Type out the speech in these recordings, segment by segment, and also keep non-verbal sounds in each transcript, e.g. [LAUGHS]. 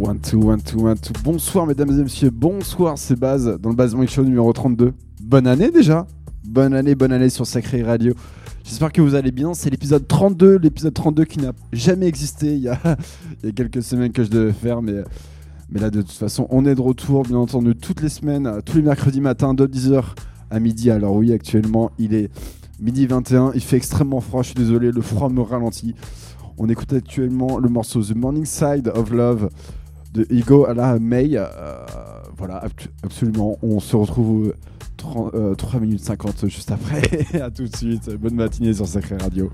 One, two, one, two, one, two. Bonsoir, mesdames et messieurs. Bonsoir, c'est Baz dans le Basement Show numéro 32. Bonne année déjà. Bonne année, bonne année sur Sacré Radio. J'espère que vous allez bien. C'est l'épisode 32, l'épisode 32 qui n'a jamais existé. [LAUGHS] Il y, a, quelques semaines que je devais faire, mais, mais là, de toute façon, on est de retour, bien entendu, toutes les semaines, tous les mercredis matins, de 10h à midi. Alors, oui, actuellement, il est midi 21. Il fait extrêmement froid. Je suis désolé, le froid me ralentit. On écoute actuellement le morceau The Morning Side of Love de Ego à la May. Euh, voilà, absolument. On se retrouve 3, euh, minutes 50 juste après. [LAUGHS] à tout de suite. Bonne matinée sur Sacré Radio.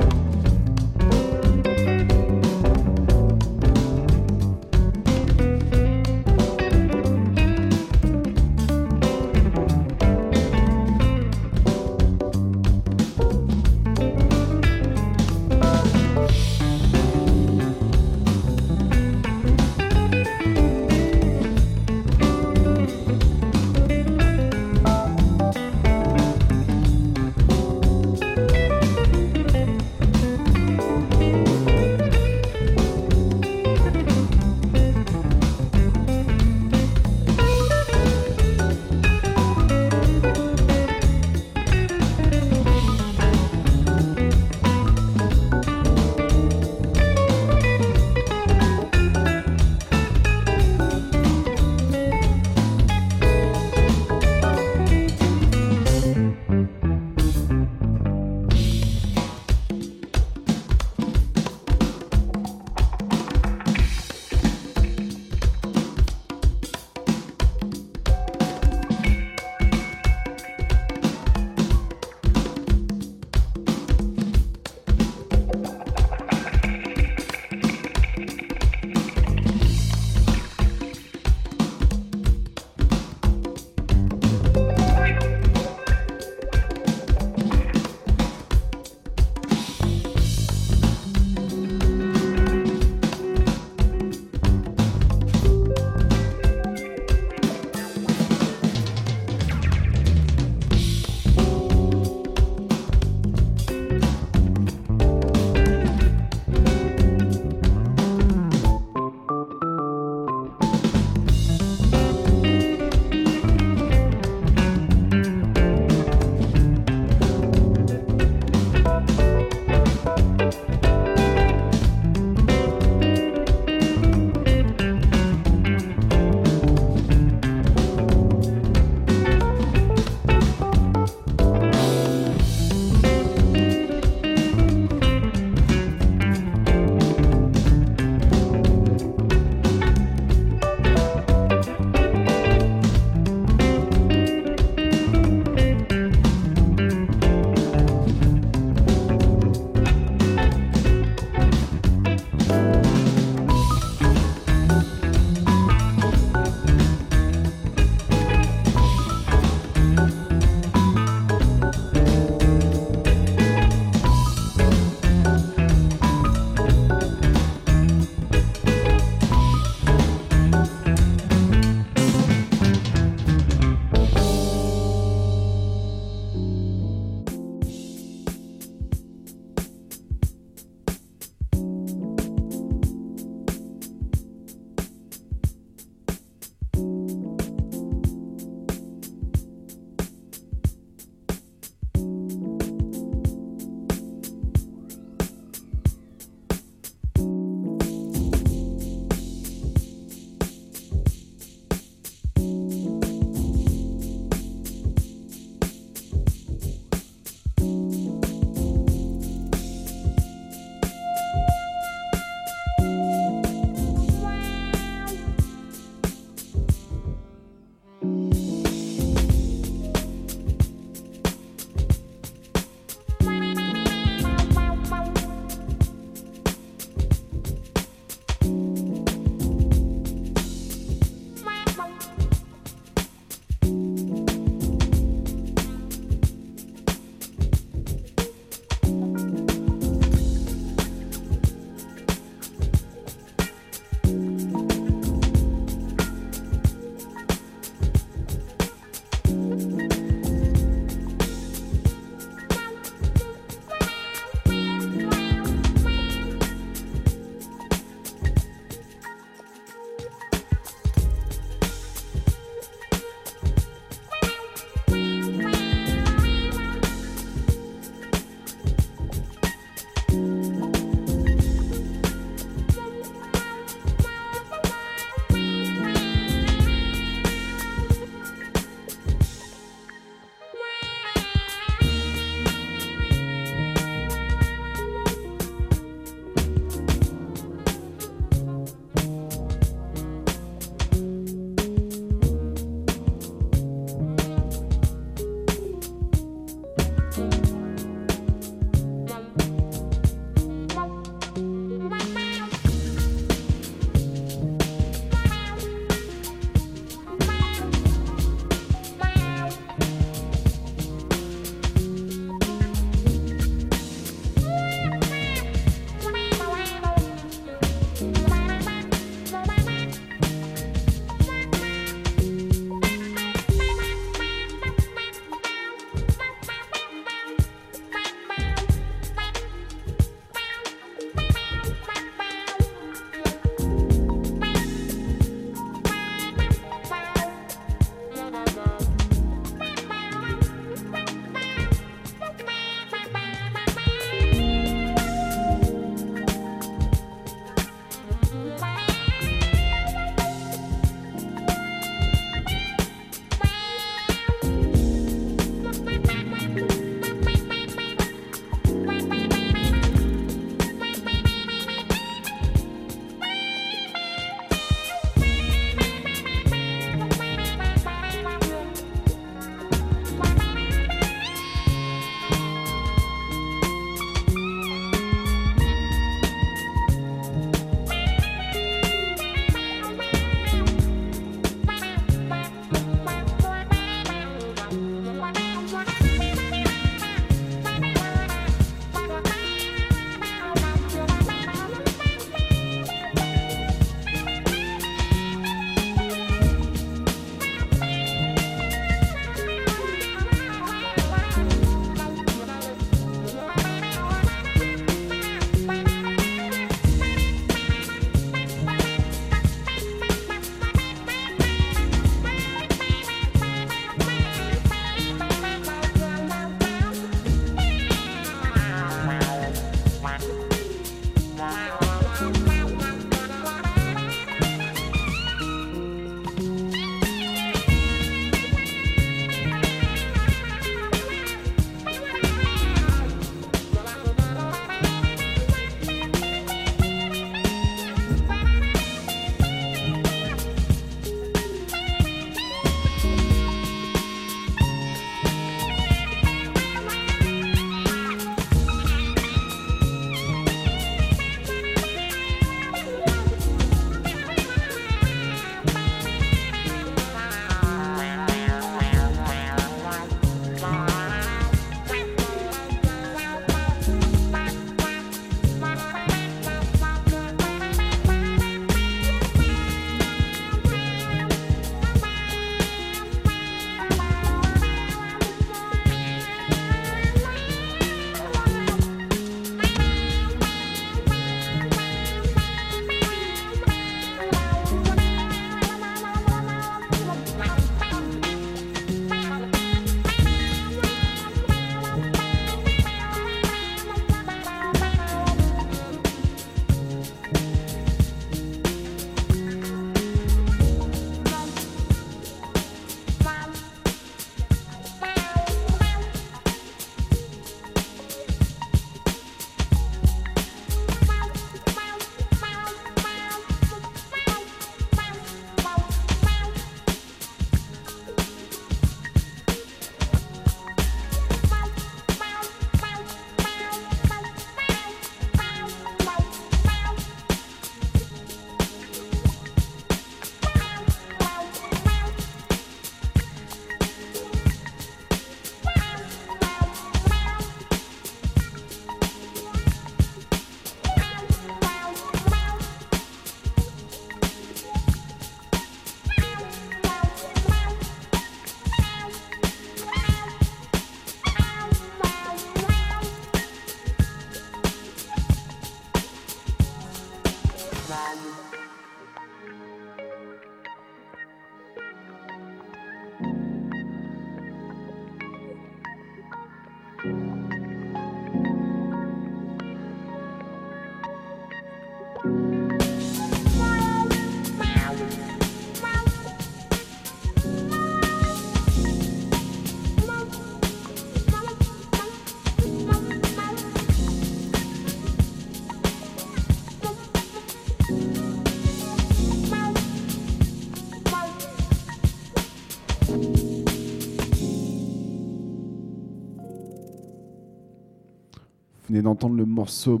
D'entendre le morceau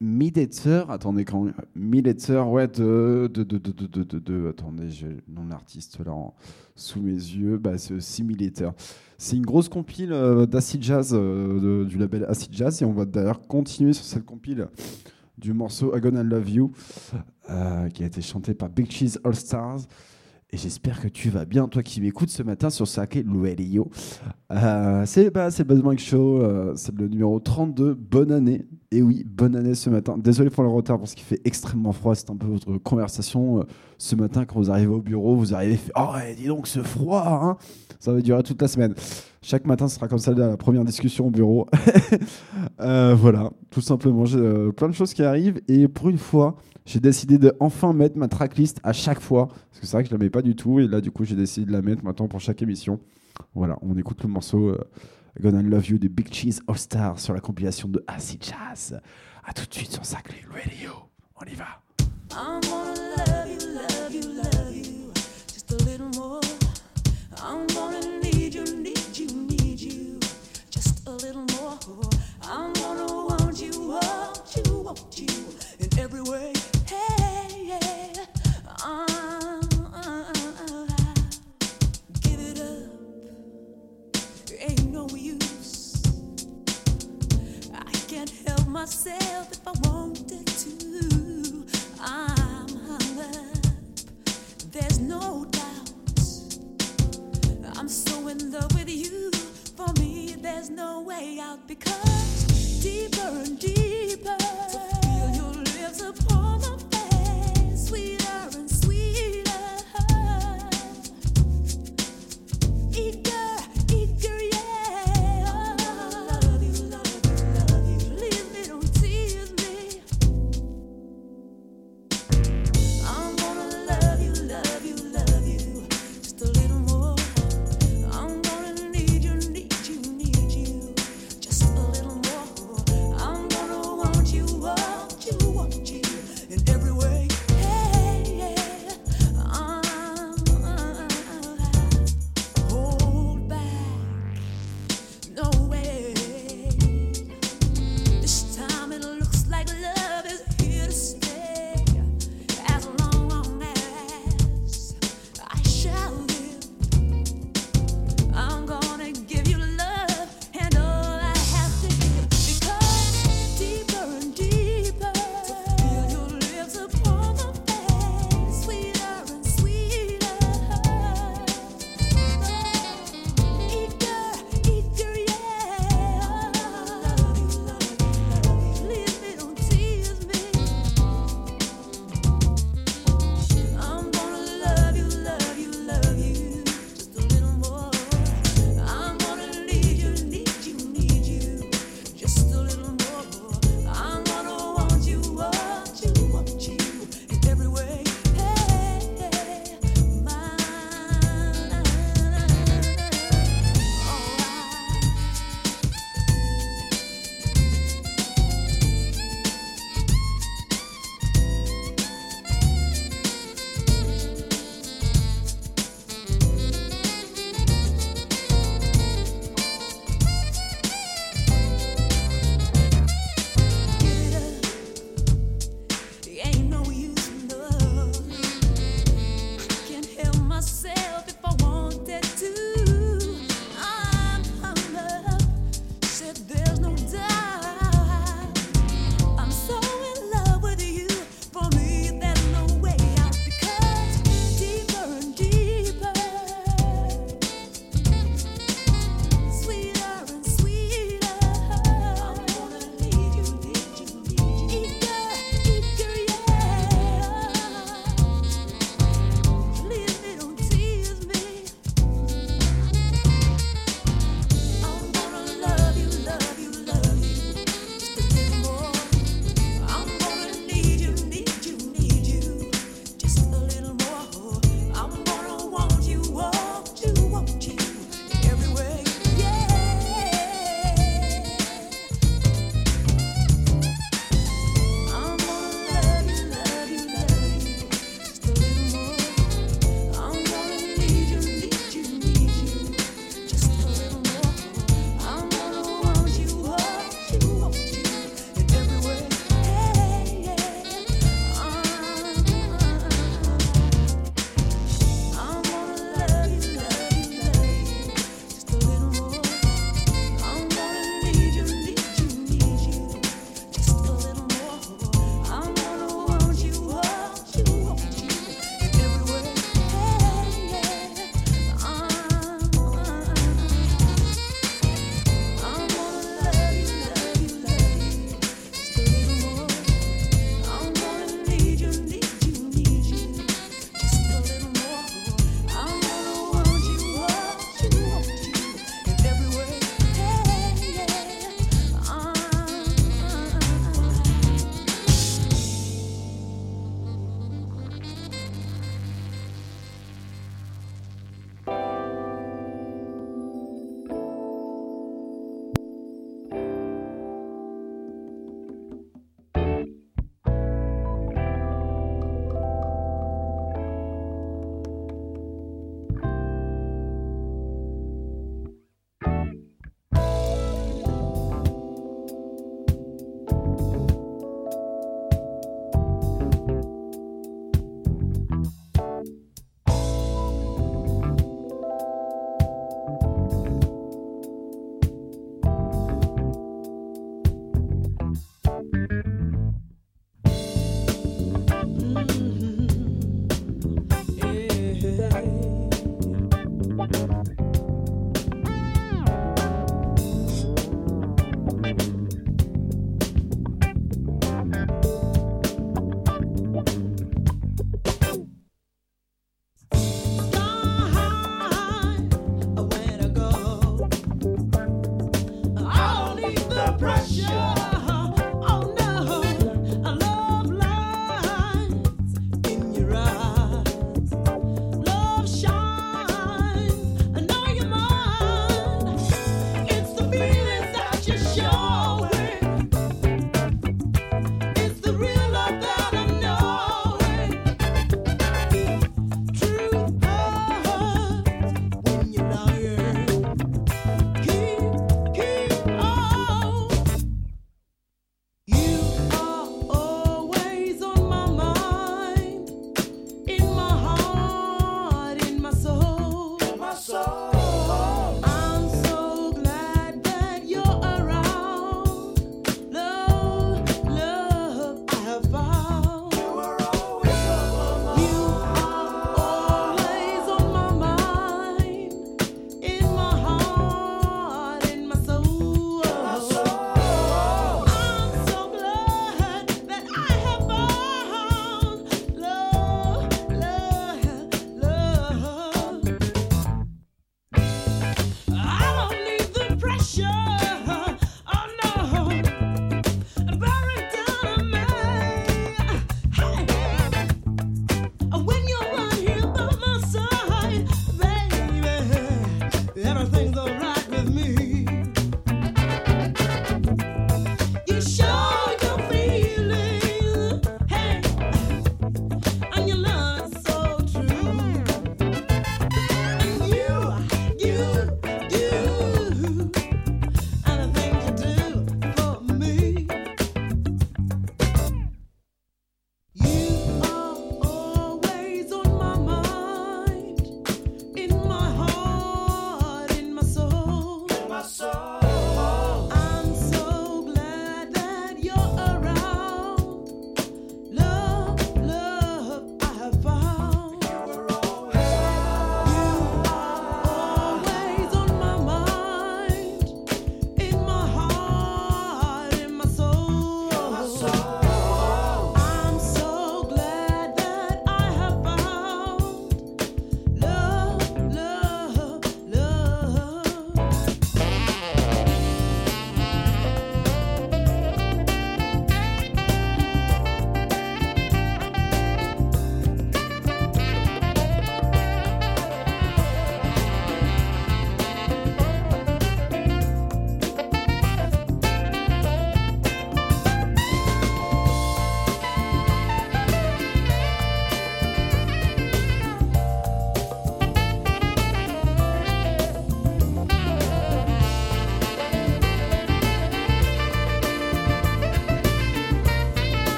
Midetzer. Attendez, quand Midetzer, ouais, de, de, de, de, de, de, de- Attendez, j'ai le nom de l'artiste là sous mes yeux. Bah, c'est Simulator. C'est une grosse compile euh, d'acid jazz, euh, du label Acid Jazz. Et on va d'ailleurs continuer sur cette compile du morceau I Gonna Love You, euh, qui a été chanté par Big Cheese All Stars. Et j'espère que tu vas bien, toi qui m'écoutes ce matin sur Sake Radio. Euh, c'est bah, le Buzz Show, euh, c'est le numéro 32. Bonne année. Et oui, bonne année ce matin. Désolé pour le retard parce qu'il fait extrêmement froid. C'est un peu votre conversation euh, ce matin quand vous arrivez au bureau. Vous arrivez, fait, oh, dis donc ce froid. hein. Ça va durer toute la semaine. Chaque matin, ce sera comme ça la première discussion au bureau. [LAUGHS] Euh, voilà, tout simplement. J'ai euh, plein de choses qui arrivent. Et pour une fois, j'ai décidé de enfin mettre ma tracklist à chaque fois. Parce que c'est vrai que je la mets pas du tout. Et là, du coup, j'ai décidé de la mettre maintenant pour chaque émission. Voilà, on écoute le morceau Gonna Love You de Big Cheese All Star sur la compilation de Acid Jazz. A tout de suite sur Sacré Radio. On y va. I'm gonna love you, love you, love you, just a little more. I'm gonna need you, need you, need you, just a little more. I'm gonna want you, want you, want you in every way. Myself if I wanted to. I'm hung up. There's no doubt. I'm so in love with you. For me, there's no way out because deeper and deeper. To feel your lips upon my face, sweeter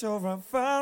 So I'm fire.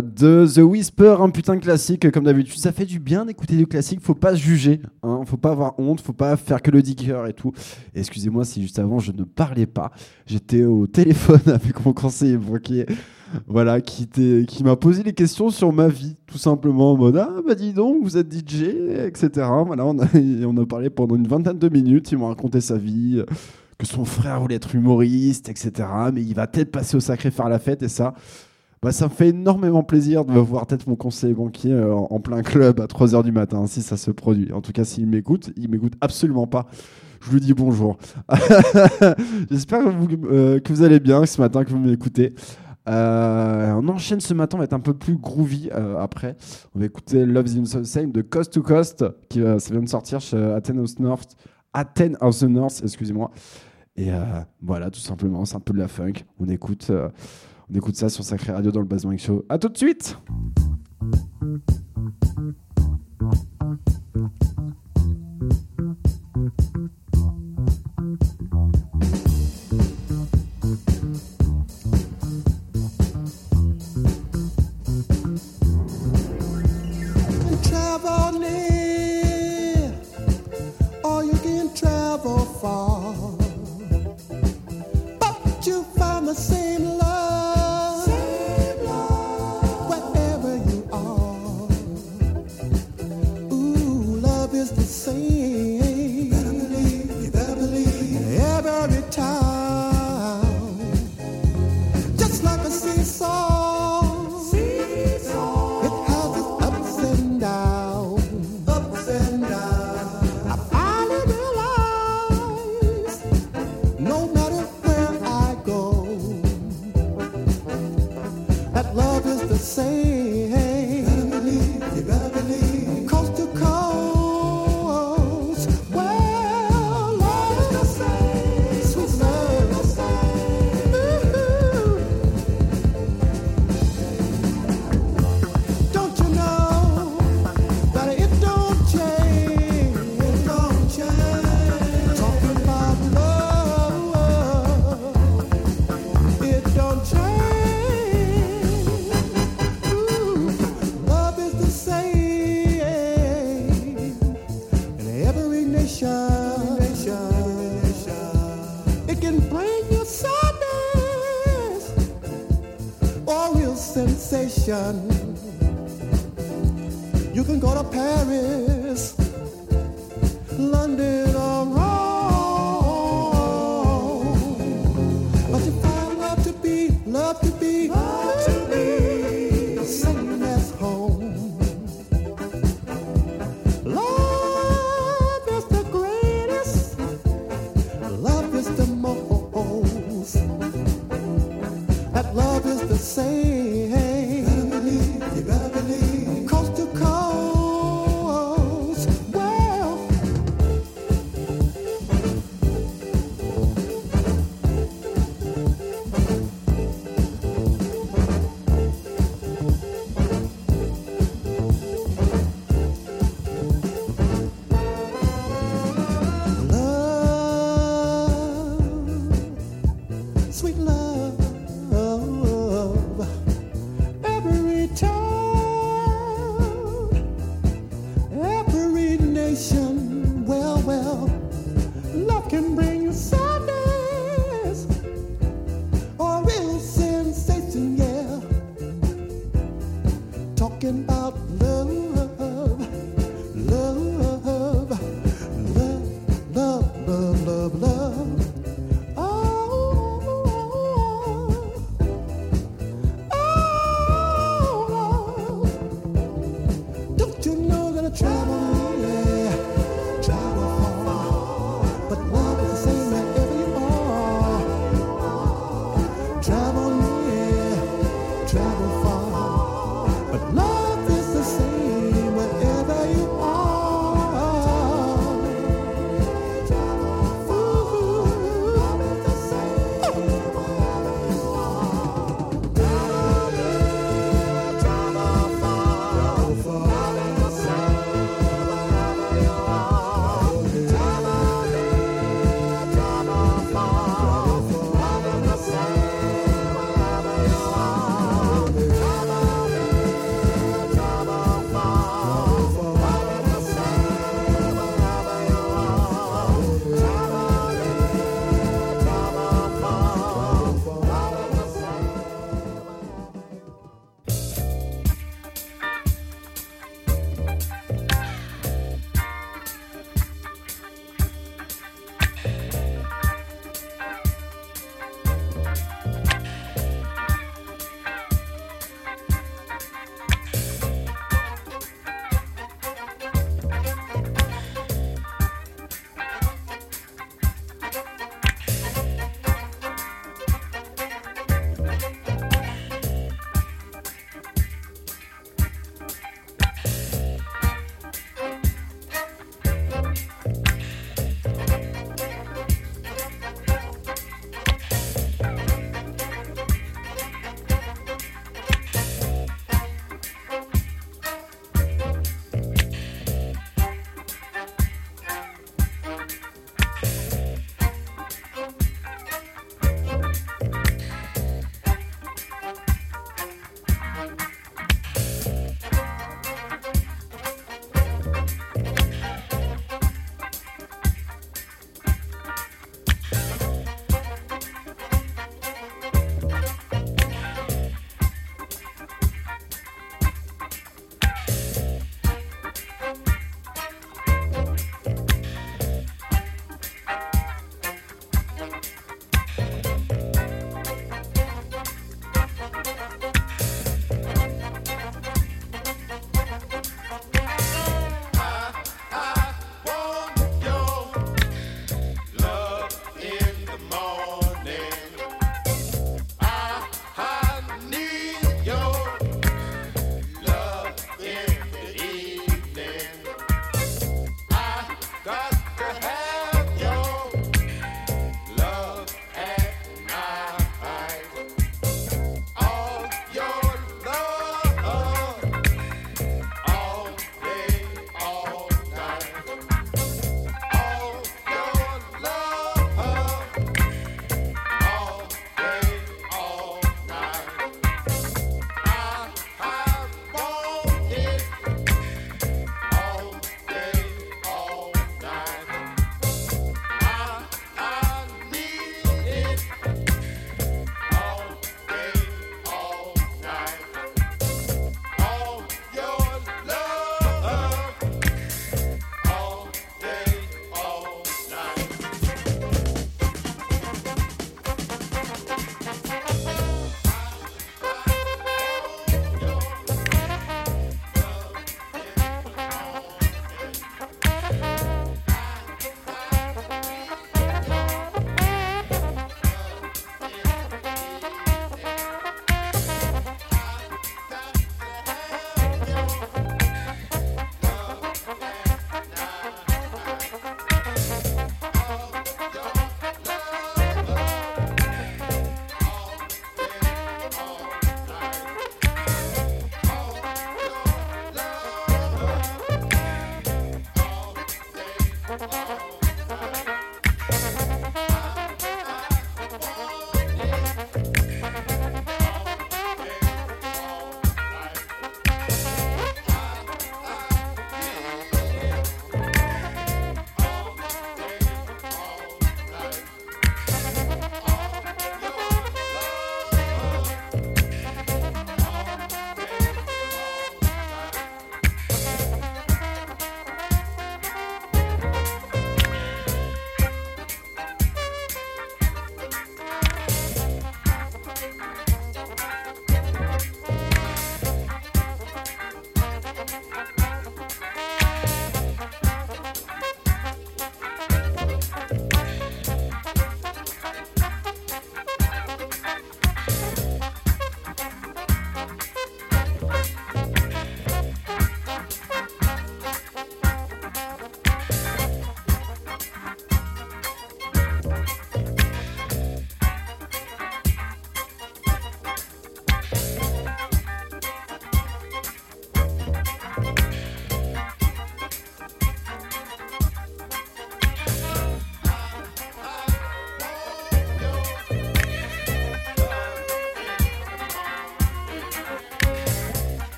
De The Whisper, un putain classique comme d'habitude. Ça fait du bien d'écouter du classique, faut pas juger, hein, faut pas avoir honte, faut pas faire que le digger et tout. Excusez-moi si juste avant je ne parlais pas, j'étais au téléphone [LAUGHS] avec mon conseiller. Voilà, qui, m'a posé des questions sur ma vie, tout simplement en mode Ah, bah dis donc, vous êtes DJ, etc. Voilà, on a, on a parlé pendant une vingtaine de minutes, il m'a raconté sa vie, que son frère voulait être humoriste, etc. Mais il va peut-être passer au sacré faire la fête et ça. Bah, ça me fait énormément plaisir de voir peut-être mon conseiller banquier euh, en, plein club à 3h du matin, si ça se produit. En tout cas, s'il m'écoute, il m'écoute absolument pas. Je lui dis bonjour. [LAUGHS] J'espère que vous, euh, que vous allez bien ce matin, que vous m'écoutez. Euh, on enchaîne ce matin, on va être un peu plus groovy après. On va écouter Love is the Same de Coast to Coast, qui vient de sortir chez Athens of North. Athens of the North, excusez-moi. Et voilà, tout simplement, c'est un peu de la funk. On écoute, on écoute ça sur Sacré Radio dans le Basement Show. À tout de suite travel far. Every time, just like a seesaw. It has its ups and downs. I no matter where I go, that love is the same.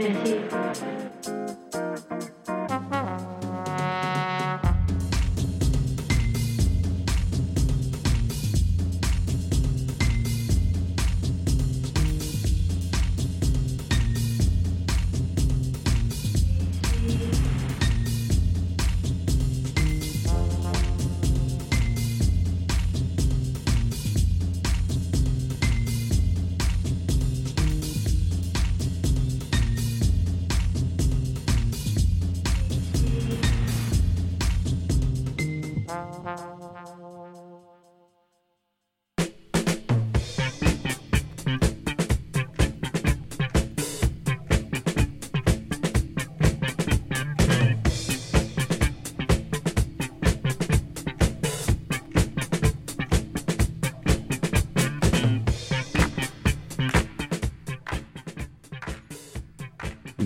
Merci.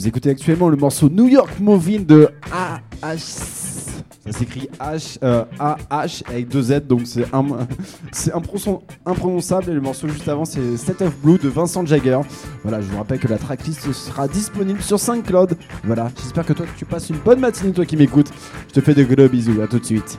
Vous écoutez actuellement le morceau New York Moving de AH. Ça s'écrit H, euh, AH avec deux Z, donc c'est un, [LAUGHS] c'est imprononçable. Et le morceau juste avant, c'est State of Blue de Vincent Jagger. Voilà, je vous rappelle que la tracklist sera disponible sur SoundCloud. Voilà, j'espère que toi tu passes une bonne matinée, toi qui m'écoutes. Je te fais de gros bisous, à tout de suite.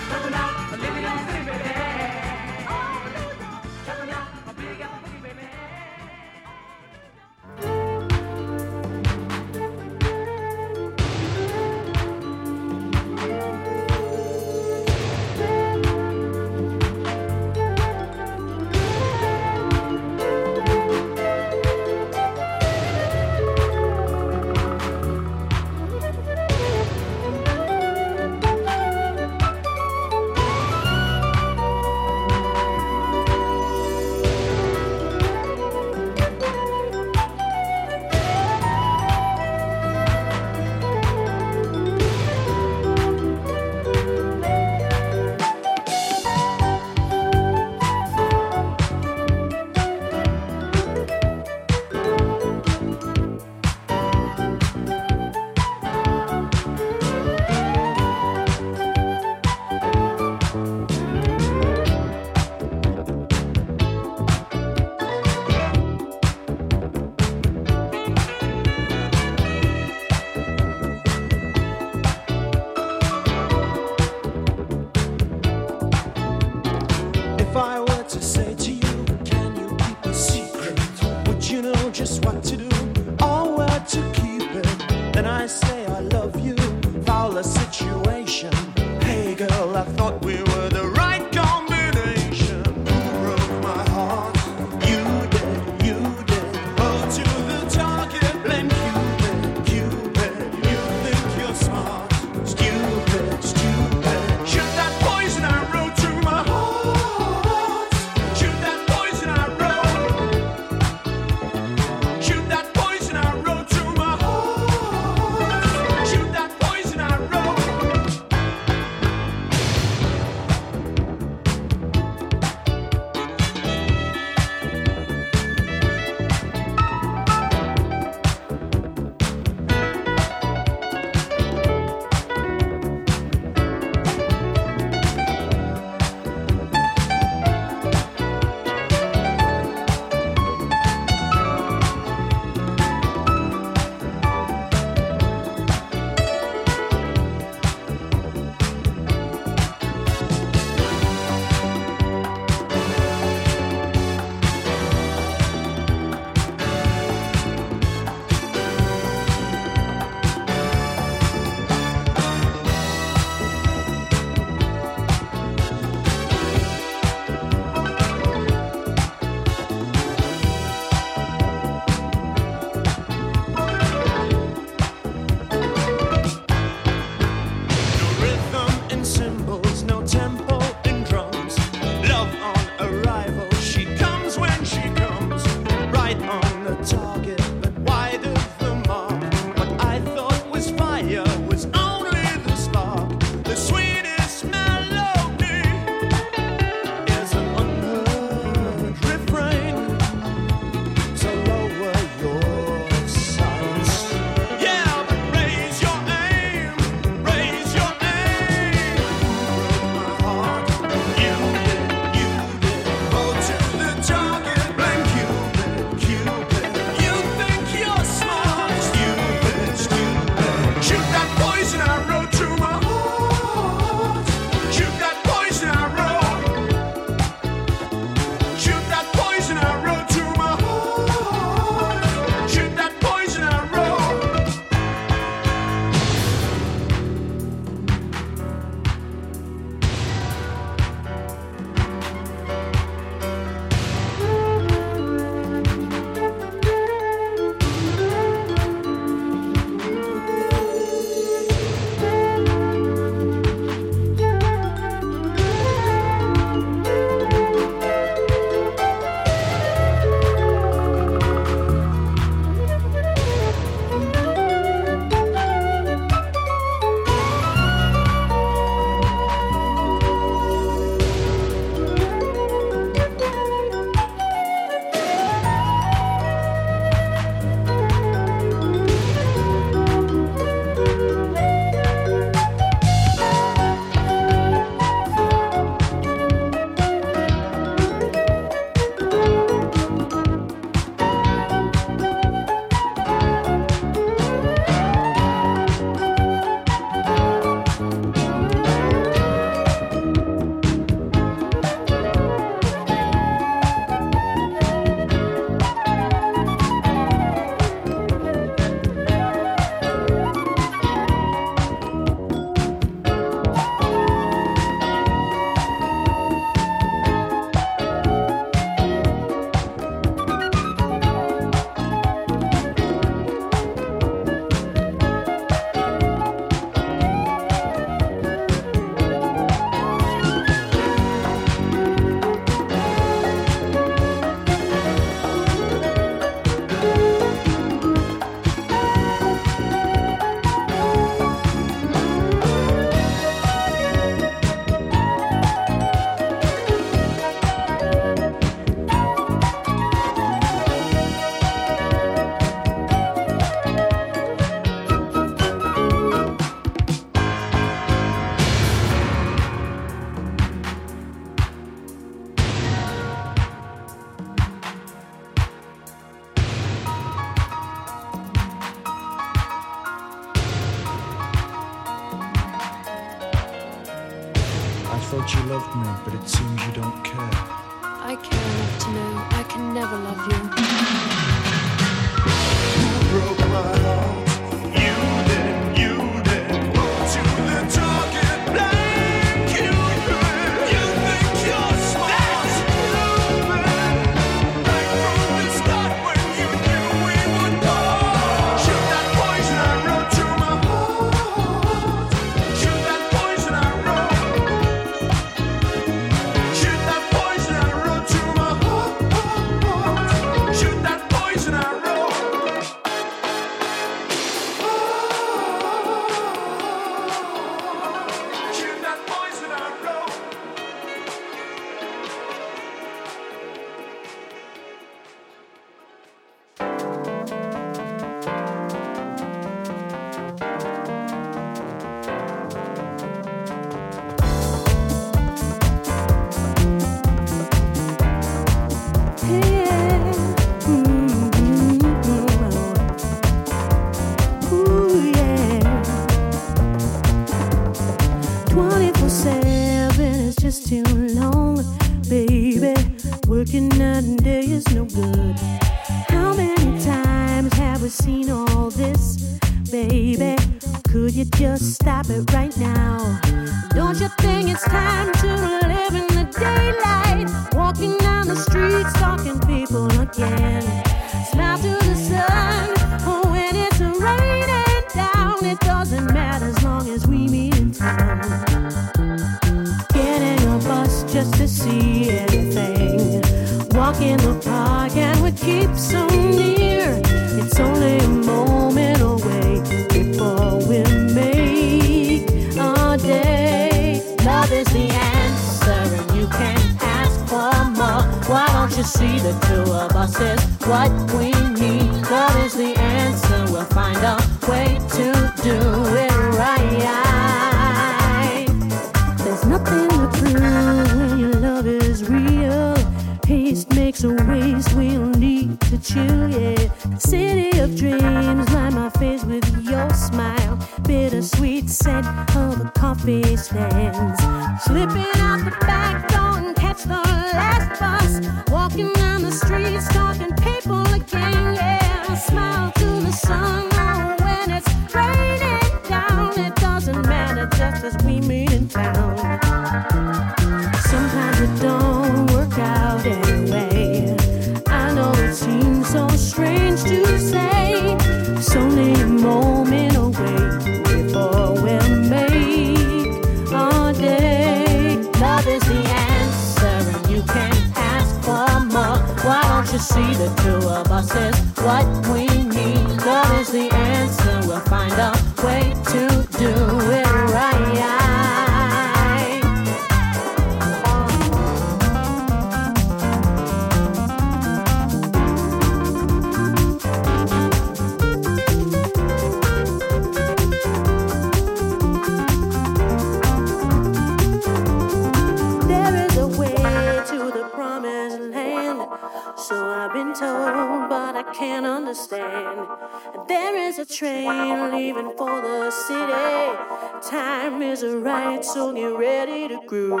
So ready to groove.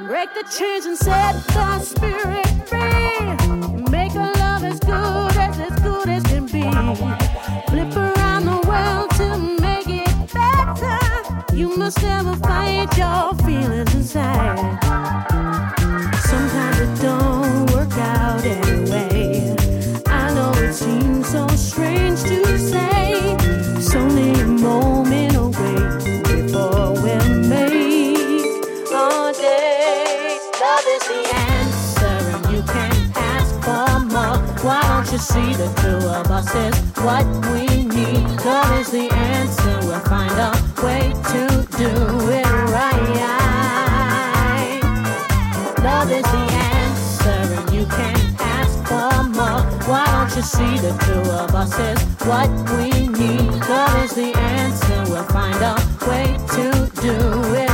Break the chains and set the spirit free. Make a love as good as as good as can be. Flip around the world to make it better. You must never fight your feelings inside. Sometimes it don't work out anyway. I know it seems so strange to say. See the two of us is what we need? Love is the answer. We'll find a way to do it right. Love is the answer, and you can't ask for more. Why don't you see the two of us is what we need? Love is the answer. We'll find a way to do it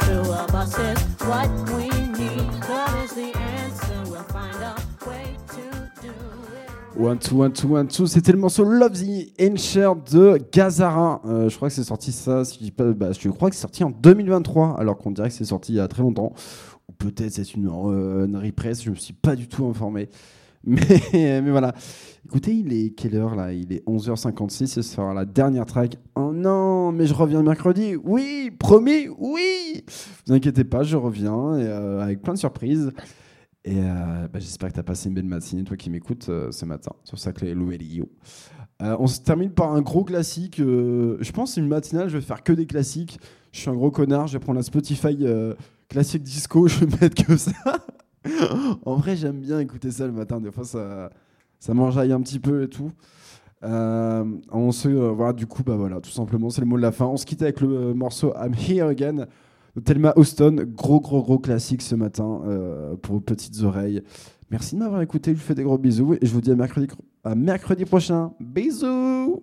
two of us is what we need? Love is the answer. We'll find a way to do it. One two one two one two, c'était le morceau Love the Encher de Gazarin. Euh, je crois que c'est sorti ça, si je pas, bah, je crois que c'est sorti en 2023, alors qu'on dirait que c'est sorti il y a très longtemps. Ou peut-être c'est une, euh, une repress, je me suis pas du tout informé. Mais, [LAUGHS] mais voilà. Écoutez, il est quelle heure là? Il est 11h56, ce sera la dernière track. Oh non, mais je reviens mercredi. Oui, promis, oui. Vous inquiétez pas, je reviens euh, avec plein de surprises. Et euh, bah, j'espère que tu as passé une belle matinée, toi qui m'écoutes euh, ce matin sur Saclay Louelio. On se termine par un gros classique. je pense une matinale, je vais faire que des classiques. Je suis un gros connard, je vais prendre la Spotify classique disco, [LAUGHS] je vais mettre que ça. [LAUGHS] en vrai, j'aime bien écouter ça le matin. Des fois, ça, ça m'enjaille un petit peu et tout. Euh, on se euh, voilà, du coup, bah voilà, tout simplement, c'est le mot de la fin. On se quitte avec le euh, morceau I'm Here Again de Thelma Houston. Gros, gros, gros classique ce matin euh, pour vos petites oreilles. Merci de m'avoir écouté. Je vous fais des gros bisous et je vous dis à mercredi, à mercredi prochain. Bisous!